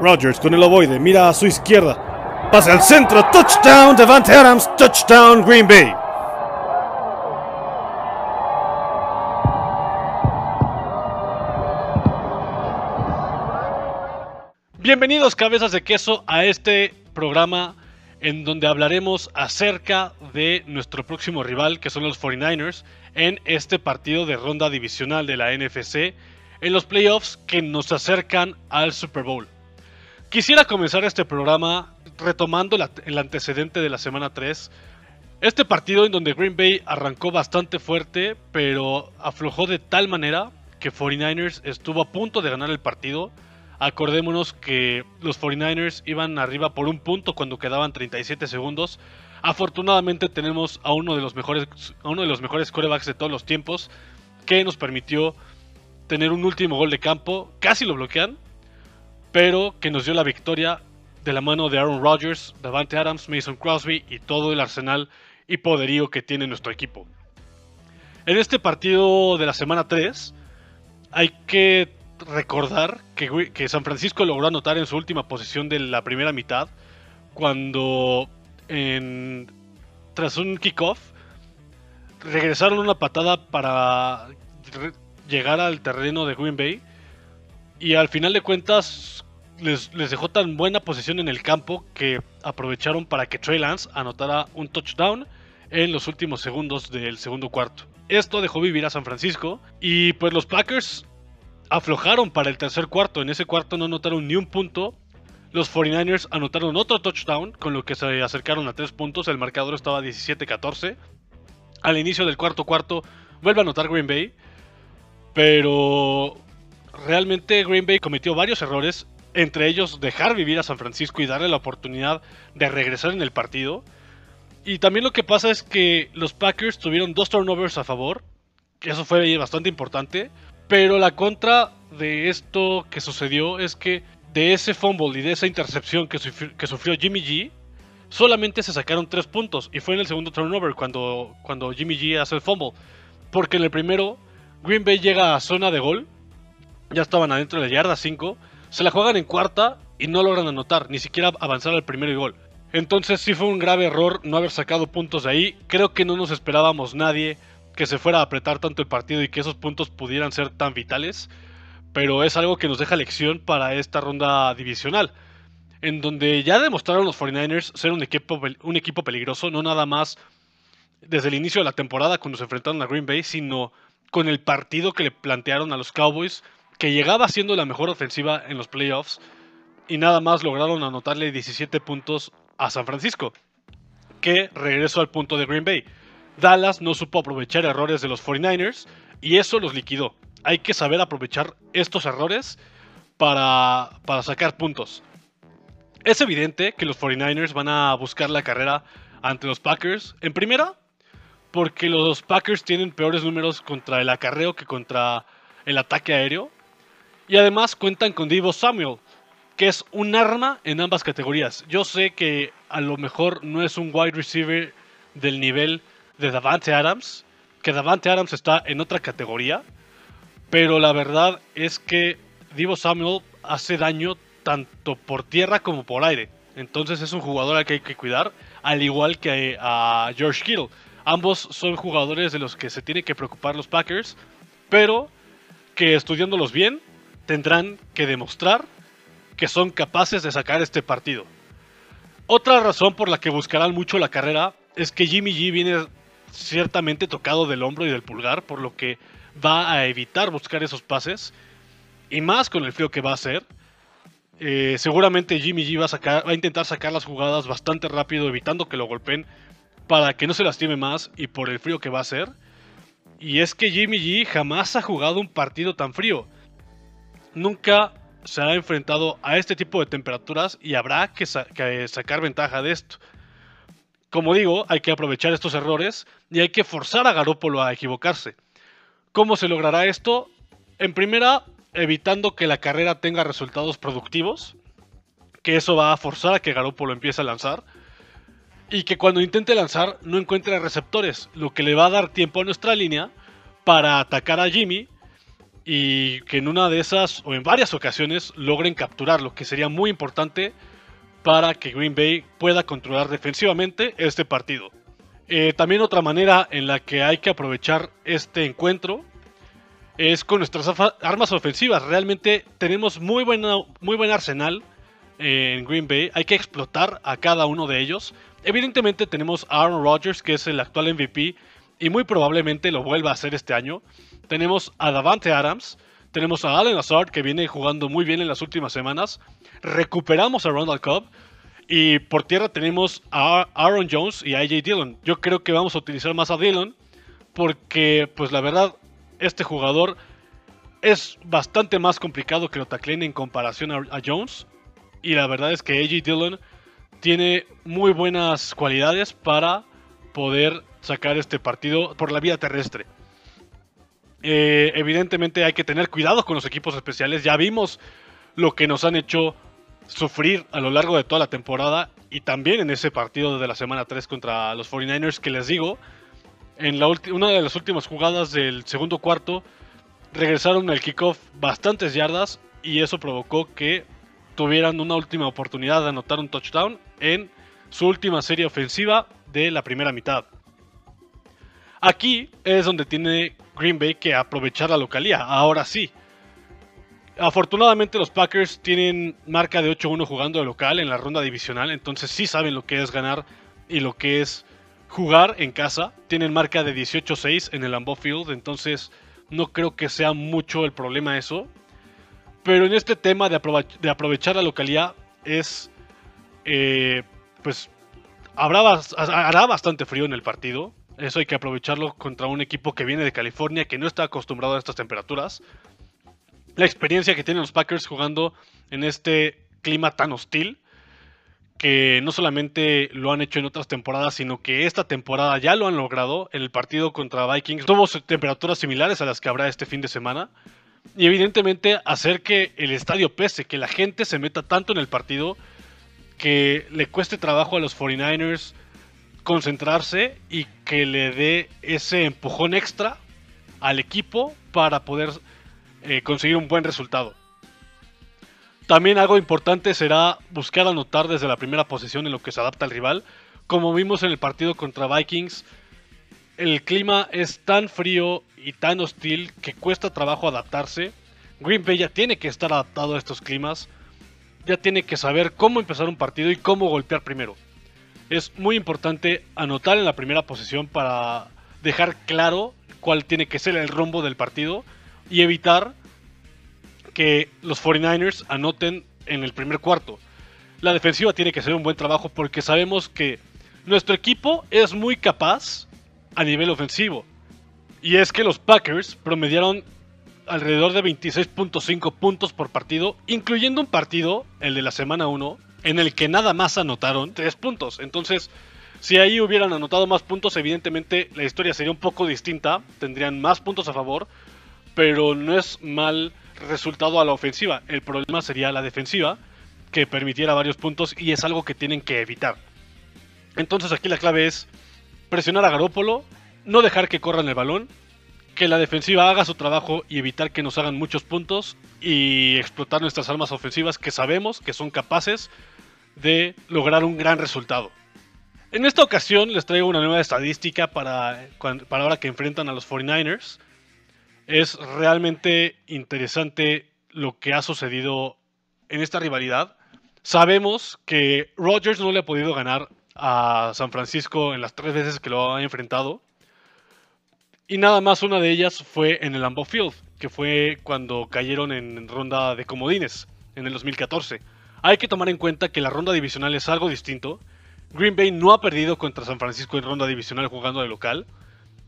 Rodgers con el ovoide, mira a su izquierda. Pasa al centro, touchdown, Devante Adams, touchdown, Green Bay. Bienvenidos cabezas de queso a este programa en donde hablaremos acerca de nuestro próximo rival que son los 49ers en este partido de ronda divisional de la NFC en los playoffs que nos acercan al Super Bowl. Quisiera comenzar este programa retomando el antecedente de la semana 3. Este partido en donde Green Bay arrancó bastante fuerte, pero aflojó de tal manera que 49ers estuvo a punto de ganar el partido. Acordémonos que los 49ers iban arriba por un punto cuando quedaban 37 segundos. Afortunadamente tenemos a uno de los mejores, a uno de los mejores corebacks de todos los tiempos que nos permitió tener un último gol de campo. Casi lo bloquean, pero que nos dio la victoria de la mano de Aaron Rodgers, Davante Adams, Mason Crosby y todo el arsenal y poderío que tiene nuestro equipo. En este partido de la semana 3 hay que recordar que, San Francisco logró anotar en su última posición de la primera mitad cuando tras un kickoff regresaron una patada para llegar al terreno de Green Bay y al final de cuentas les, dejó tan buena posición en el campo que aprovecharon para que Trey Lance anotara un touchdown en los últimos segundos del segundo cuarto. Esto dejó vivir a San Francisco y pues los Packers aflojaron para el tercer cuarto. En ese cuarto no anotaron ni un punto. Los 49ers anotaron otro touchdown, con lo que se acercaron a tres puntos. El marcador estaba 17-14. Al inicio del cuarto cuarto vuelve a anotar Green Bay. Pero realmente Green Bay cometió varios errores, entre ellos dejar vivir a San Francisco y darle la oportunidad de regresar en el partido. Y también lo que pasa es que los Packers tuvieron dos turnovers a favor, eso fue bastante importante, pero la contra de esto que sucedió es que de ese fumble y de esa intercepción que, que sufrió Jimmy G, solamente se sacaron tres puntos y fue en el segundo turnover cuando, cuando Jimmy G hace el fumble. Porque en el primero, Green Bay llega a zona de gol ya estaban adentro de la yarda 5, se la juegan en cuarta y no logran anotar, ni siquiera avanzar al primer gol. Entonces sí fue un grave error no haber sacado puntos de ahí. Creo que no nos esperábamos nadie que se fuera a apretar tanto el partido y que esos puntos pudieran ser tan vitales. Pero es algo que nos deja lección para esta ronda divisional. En donde ya demostraron los 49ers ser un equipo, un equipo peligroso, no nada más desde el inicio de la temporada cuando se enfrentaron a Green Bay, sino con el partido que le plantearon a los Cowboys que llegaba siendo la mejor ofensiva en los playoffs y nada más lograron anotarle 17 puntos a San Francisco, que regresó al punto de Green Bay. Dallas no supo aprovechar errores de los 49ers y eso los liquidó. Hay que saber aprovechar estos errores para, para sacar puntos. Es evidente que los 49ers van a buscar la carrera ante los Packers. En primera, porque los Packers tienen peores números contra el acarreo que contra el ataque aéreo. Y además cuentan con Divo Samuel, que es un arma en ambas categorías. Yo sé que a lo mejor no es un wide receiver del nivel de Davante Adams, que Davante Adams está en otra categoría, pero la verdad es que Divo Samuel hace daño tanto por tierra como por aire. Entonces es un jugador al que hay que cuidar, al igual que a George Kittle. Ambos son jugadores de los que se tienen que preocupar los Packers, pero que estudiándolos bien tendrán que demostrar que son capaces de sacar este partido. Otra razón por la que buscarán mucho la carrera es que Jimmy G viene ciertamente tocado del hombro y del pulgar, por lo que va a evitar buscar esos pases. Y más con el frío que va a hacer. Eh, seguramente Jimmy G va a, sacar, va a intentar sacar las jugadas bastante rápido, evitando que lo golpeen para que no se lastime más y por el frío que va a hacer. Y es que Jimmy G jamás ha jugado un partido tan frío nunca se ha enfrentado a este tipo de temperaturas y habrá que, sacar ventaja de esto. Como digo, hay que aprovechar estos errores y hay que forzar a Garópolo a equivocarse. ¿Cómo se logrará esto? En primera, evitando que la carrera tenga resultados productivos, que eso va a forzar a que Garópolo empiece a lanzar, y que cuando intente lanzar no encuentre receptores, lo que le va a dar tiempo a nuestra línea para atacar a Jimmy y que en una de esas o en varias ocasiones logren capturarlo, que sería muy importante para que Green Bay pueda controlar defensivamente este partido. Eh, también otra manera en la que hay que aprovechar este encuentro es con nuestras armas ofensivas. Realmente tenemos muy, muy buen arsenal en Green Bay. Hay que explotar a cada uno de ellos. Evidentemente tenemos a Aaron Rodgers, que es el actual MVP, y muy probablemente lo vuelva a hacer este año. Tenemos a Davante Adams, tenemos a Allen Lazard, que viene jugando muy bien en las últimas semanas. Recuperamos a Ronald Cobb. Y por tierra tenemos a Aaron Jones y a AJ Dillon. Yo creo que vamos a utilizar más a Dillon porque, pues la verdad, este jugador es bastante más complicado que lo tacleen en comparación a, Jones. Y la verdad es que AJ Dillon tiene muy buenas cualidades para poder sacar este partido por la vía terrestre. Eh, evidentemente hay que tener cuidado con los equipos especiales. Ya vimos lo que nos han hecho sufrir a lo largo de toda la temporada y también en ese partido de la semana 3 contra los 49ers que les digo, en la una de las últimas jugadas del segundo cuarto regresaron el kickoff bastantes yardas y eso provocó que tuvieran una última oportunidad de anotar un touchdown en su última serie ofensiva de la primera mitad. Aquí es donde tiene Green Bay que aprovechar la localía, ahora sí. Afortunadamente los Packers tienen marca de 8-1 jugando de local en la ronda divisional, entonces sí saben lo que es ganar y lo que es jugar en casa. Tienen marca de 18-6 en el Lambeau Field, entonces no creo que sea mucho el problema eso. Pero en este tema de, aprovechar la localidad es, eh, pues, hará bastante frío en el partido. Eso hay que aprovecharlo contra un equipo que viene de California, que no está acostumbrado a estas temperaturas la experiencia que tienen los Packers jugando en este clima tan hostil, que no solamente lo han hecho en otras temporadas, sino que esta temporada ya lo han logrado. En el partido contra Vikings tuvo temperaturas similares a las que habrá este fin de semana. Y evidentemente hacer que el estadio pese, que la gente se meta tanto en el partido, que le cueste trabajo a los 49ers concentrarse y que le dé ese empujón extra al equipo para poder eh, conseguir un buen resultado. También algo importante será buscar anotar desde la primera posición en lo que se adapta al rival. Como vimos en el partido contra Vikings, el clima es tan frío y tan hostil que cuesta trabajo adaptarse. Green Bay ya tiene que estar adaptado a estos climas. Ya tiene que saber cómo empezar un partido y cómo golpear primero. Es muy importante anotar en la primera posición para dejar claro cuál tiene que ser el rumbo del partido y evitar que los 49ers anoten en el primer cuarto. La defensiva tiene que hacer un buen trabajo porque sabemos que nuestro equipo es muy capaz a nivel ofensivo. Y es que los Packers promediaron alrededor de 26.5 puntos por partido, incluyendo un partido, el de la semana 1, en el que nada más anotaron 3 puntos. Entonces, si ahí hubieran anotado más puntos, evidentemente la historia sería un poco distinta, tendrían más puntos a favor, pero no es mal resultado a la ofensiva. El problema sería la defensiva, que permitiera varios puntos y es algo que tienen que evitar. Entonces aquí la clave es presionar a Garópolo, no dejar que corran el balón, que la defensiva haga su trabajo y evitar que nos hagan muchos puntos y explotar nuestras armas ofensivas que sabemos que son capaces de lograr un gran resultado. En esta ocasión les traigo una nueva estadística para, para ahora que enfrentan a los 49ers es realmente interesante lo que ha sucedido en esta rivalidad. Sabemos que Rodgers no le ha podido ganar a San Francisco en las tres veces que lo ha enfrentado. Y nada más una de ellas fue en el Lambeau Field, que fue cuando cayeron en ronda de comodines en el 2014. Hay que tomar en cuenta que la ronda divisional es algo distinto. Green Bay no ha perdido contra San Francisco en ronda divisional jugando de local.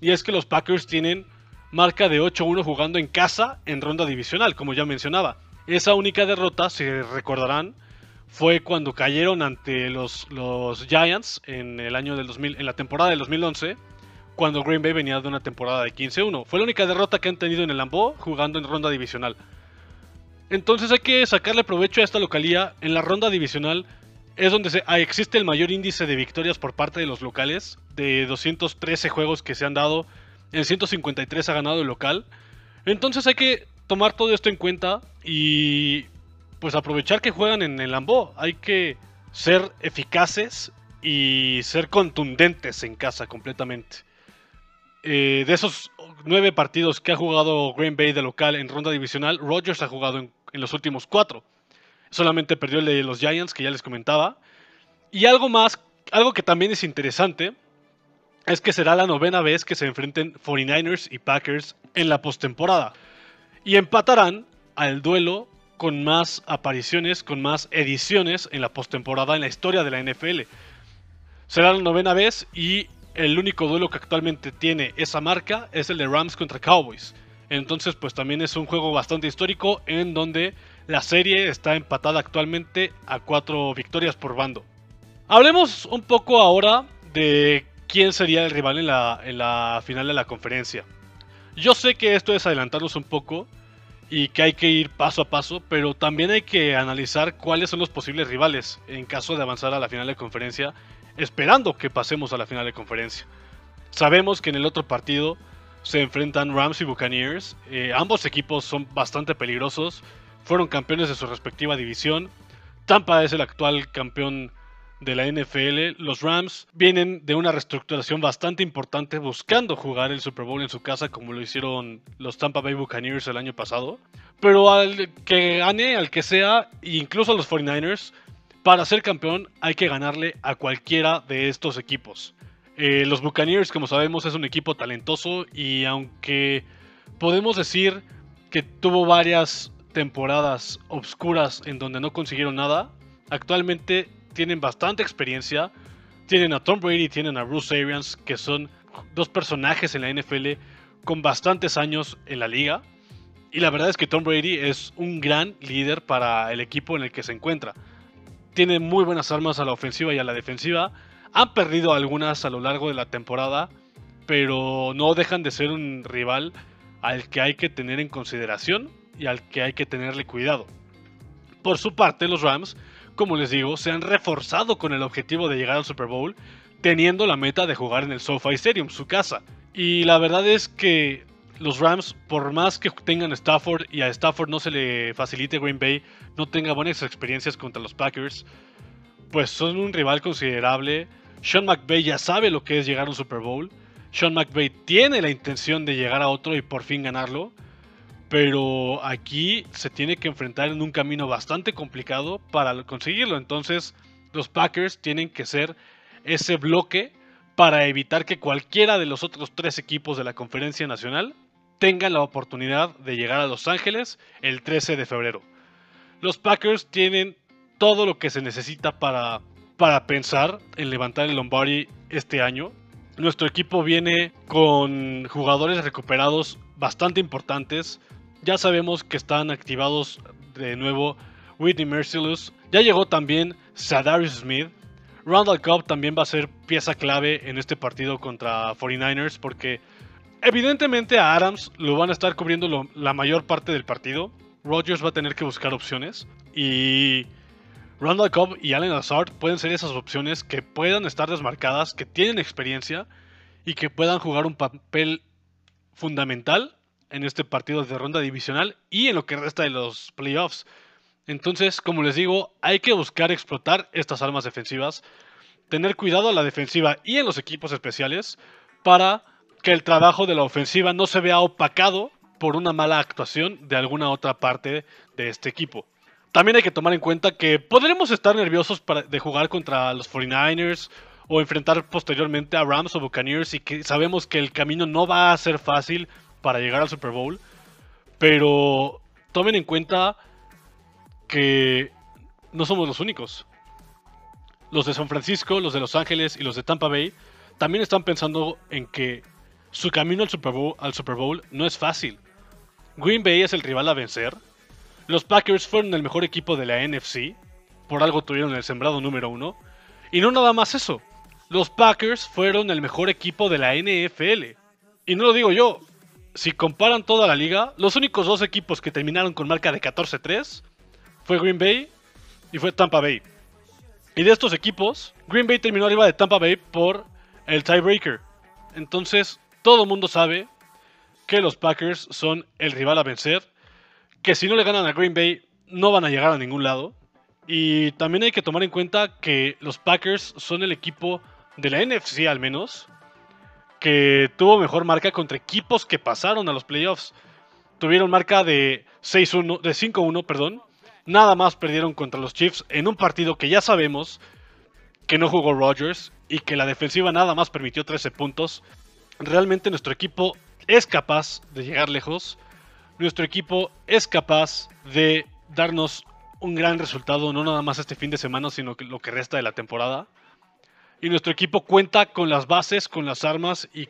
Y es que los Packers tienen marca de 8-1 jugando en casa en ronda divisional, como ya mencionaba. Esa única derrota, si recordarán, fue cuando cayeron ante los, los Giants en el año del 2000, en la temporada del 2011, cuando Green Bay venía de una temporada de 15-1. Fue la única derrota que han tenido en el Lambeau jugando en ronda divisional. Entonces hay que sacarle provecho a esta localía. En la ronda divisional es donde ah, existe el mayor índice de victorias por parte de los locales, de 213 juegos que se han dado en 153 ha ganado el local. Entonces hay que tomar todo esto en cuenta y pues aprovechar que juegan en el Lambeau. Hay que ser eficaces y ser contundentes en casa completamente. Eh, de esos nueve partidos que ha jugado Green Bay de local en ronda divisional, Rodgers ha jugado en, en los últimos cuatro. Solamente perdió el de los Giants, que ya les comentaba. Y algo más, algo que también es interesante, es que será la novena vez que se enfrenten 49ers y Packers en la postemporada. Y empatarán al duelo con más apariciones, con más ediciones en la postemporada en la historia de la NFL. Será la novena vez y el único duelo que actualmente tiene esa marca es el de Rams contra Cowboys. Entonces, pues también es un juego bastante histórico en donde la serie está empatada actualmente a cuatro victorias por bando. Hablemos un poco ahora de quién sería el rival en la, en la final de la conferencia. Yo sé que esto es adelantarnos un poco y que hay que ir paso a paso, pero también hay que analizar cuáles son los posibles rivales en caso de avanzar a la final de conferencia, esperando que pasemos a la final de conferencia. Sabemos que en el otro partido se enfrentan Rams y Buccaneers. Eh, ambos equipos son bastante peligrosos, fueron campeones de su respectiva división. Tampa es el actual campeón de la NFL, los Rams vienen de una reestructuración bastante importante buscando jugar el Super Bowl en su casa como lo hicieron los Tampa Bay Buccaneers el año pasado. Pero al que gane, al que sea, incluso a los 49ers, para ser campeón hay que ganarle a cualquiera de estos equipos. Eh, los Buccaneers, como sabemos, es un equipo talentoso y aunque podemos decir que tuvo varias temporadas obscuras en donde no consiguieron nada, actualmente tienen bastante experiencia. Tienen a Tom Brady y tienen a Bruce Arians, que son dos personajes en la NFL con bastantes años en la liga. Y la verdad es que Tom Brady es un gran líder para el equipo en el que se encuentra. Tiene muy buenas armas a la ofensiva y a la defensiva. Han perdido algunas a lo largo de la temporada, pero no dejan de ser un rival al que hay que tener en consideración y al que hay que tenerle cuidado. Por su parte, los Rams como les digo, se han reforzado con el objetivo de llegar al Super Bowl, teniendo la meta de jugar en el SoFi Stadium, su casa. Y la verdad es que los Rams, por más que tengan Stafford y a Stafford no se le facilite Green Bay, no tenga buenas experiencias contra los Packers, pues son un rival considerable. Sean McVay ya sabe lo que es llegar a un Super Bowl. Sean McVay tiene la intención de llegar a otro y por fin ganarlo pero aquí se tiene que enfrentar en un camino bastante complicado para conseguirlo. Entonces los Packers tienen que ser ese bloque para evitar que cualquiera de los otros tres equipos de la conferencia nacional tengan la oportunidad de llegar a Los Ángeles el 13 de febrero. Los Packers tienen todo lo que se necesita para, para pensar en levantar el Lombardi este año. Nuestro equipo viene con jugadores recuperados bastante importantes. Ya sabemos que están activados de nuevo Whitney Merciless. Ya llegó también Sadarius Smith. Randall Cobb también va a ser pieza clave en este partido contra 49ers porque evidentemente a Adams lo van a estar cubriendo la mayor parte del partido. Rodgers va a tener que buscar opciones y Randall Cobb y Allen Lazard pueden ser esas opciones que puedan estar desmarcadas, que tienen experiencia y que puedan jugar un papel fundamental en este partido de ronda divisional y en lo que resta de los playoffs. Entonces, como les digo, hay que buscar explotar estas armas defensivas, tener cuidado a la defensiva y en los equipos especiales para que el trabajo de la ofensiva no se vea opacado por una mala actuación de alguna otra parte de este equipo. También hay que tomar en cuenta que podremos estar nerviosos para, de jugar contra los 49ers o enfrentar posteriormente a Rams o Buccaneers y que sabemos que el camino no va a ser fácil para llegar al Super Bowl. Pero tomen en cuenta que no somos los únicos. Los de San Francisco, los de Los Ángeles y los de Tampa Bay también están pensando en que su camino al Super Bowl, no es fácil. Green Bay es el rival a vencer. Los Packers fueron el mejor equipo de la NFC. Por algo tuvieron el sembrado número uno. Y no nada más eso. Los Packers fueron el mejor equipo de la NFL. Y no lo digo yo, si comparan toda la liga, los únicos dos equipos que terminaron con marca de 14-3 fue Green Bay y fue Tampa Bay. Y de estos equipos, Green Bay terminó arriba de Tampa Bay por el tiebreaker. Entonces, todo el mundo sabe que los Packers son el rival a vencer. que si no le ganan a Green Bay no van a llegar a ningún lado. Y también hay que tomar en cuenta que los Packers son el equipo de la NFC al menos que tuvo mejor marca contra equipos que pasaron a los playoffs. Tuvieron marca de 6-1, de 5-1, perdón. Nada más perdieron contra los Chiefs en un partido que ya sabemos que no jugó Rodgers y que la defensiva nada más permitió 13 puntos. Realmente nuestro equipo es capaz de llegar lejos. Nuestro equipo es capaz de darnos un gran resultado, no nada más este fin de semana, sino que lo que resta de la temporada. Y nuestro equipo cuenta con las bases, con las armas y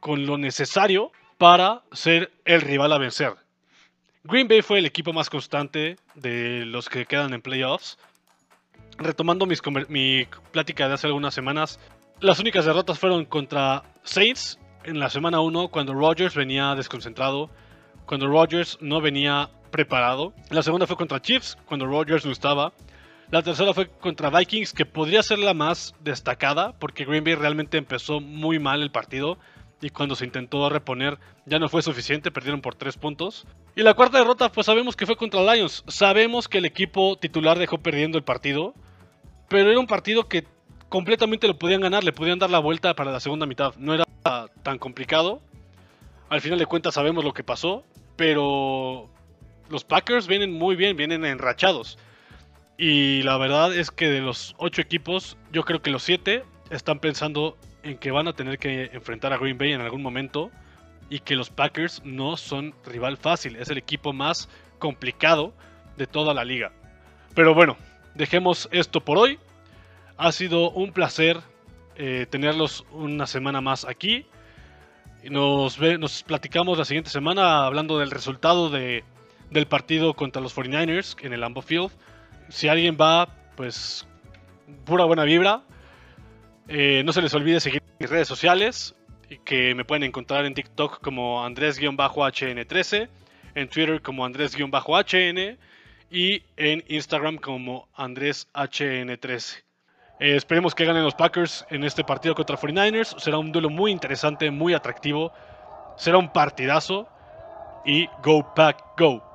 con lo necesario para ser el rival a vencer. Green Bay fue el equipo más constante de los que quedan en playoffs. Retomando mi plática de hace algunas semanas, las únicas derrotas fueron contra Saints en la semana 1 cuando Rodgers venía desconcentrado, cuando Rodgers no venía preparado. La segunda fue contra Chiefs cuando Rodgers no estaba. La tercera fue contra Vikings, que podría ser la más destacada, porque Green Bay realmente empezó muy mal el partido y cuando se intentó reponer ya no fue suficiente, perdieron por tres puntos. Y la cuarta derrota, pues sabemos que fue contra Lions. Sabemos que el equipo titular dejó perdiendo el partido, pero era un partido que completamente lo podían ganar, le podían dar la vuelta para la segunda mitad. No era tan complicado. Al final de cuentas sabemos lo que pasó, pero los Packers vienen muy bien, vienen enrachados. Y la verdad es que de los ocho equipos, yo creo que los siete están pensando en que van a tener que enfrentar a Green Bay en algún momento y que los Packers no son rival fácil, es el equipo más complicado de toda la liga. Pero bueno, dejemos esto por hoy. Ha sido un placer eh, tenerlos una semana más aquí. Nos, nos platicamos la siguiente semana hablando del resultado de, del partido contra los 49ers en el Lambeau Field si alguien va, pues pura buena vibra. Eh, no se les olvide seguir mis redes sociales, que me pueden encontrar en TikTok como Andrés-HN13, en Twitter como Andrés-HN y en Instagram como AndrésHN13. Eh, esperemos que ganen los Packers en este partido contra 49ers. Será un duelo muy interesante, muy atractivo. Será un partidazo. Y Go Pack Go.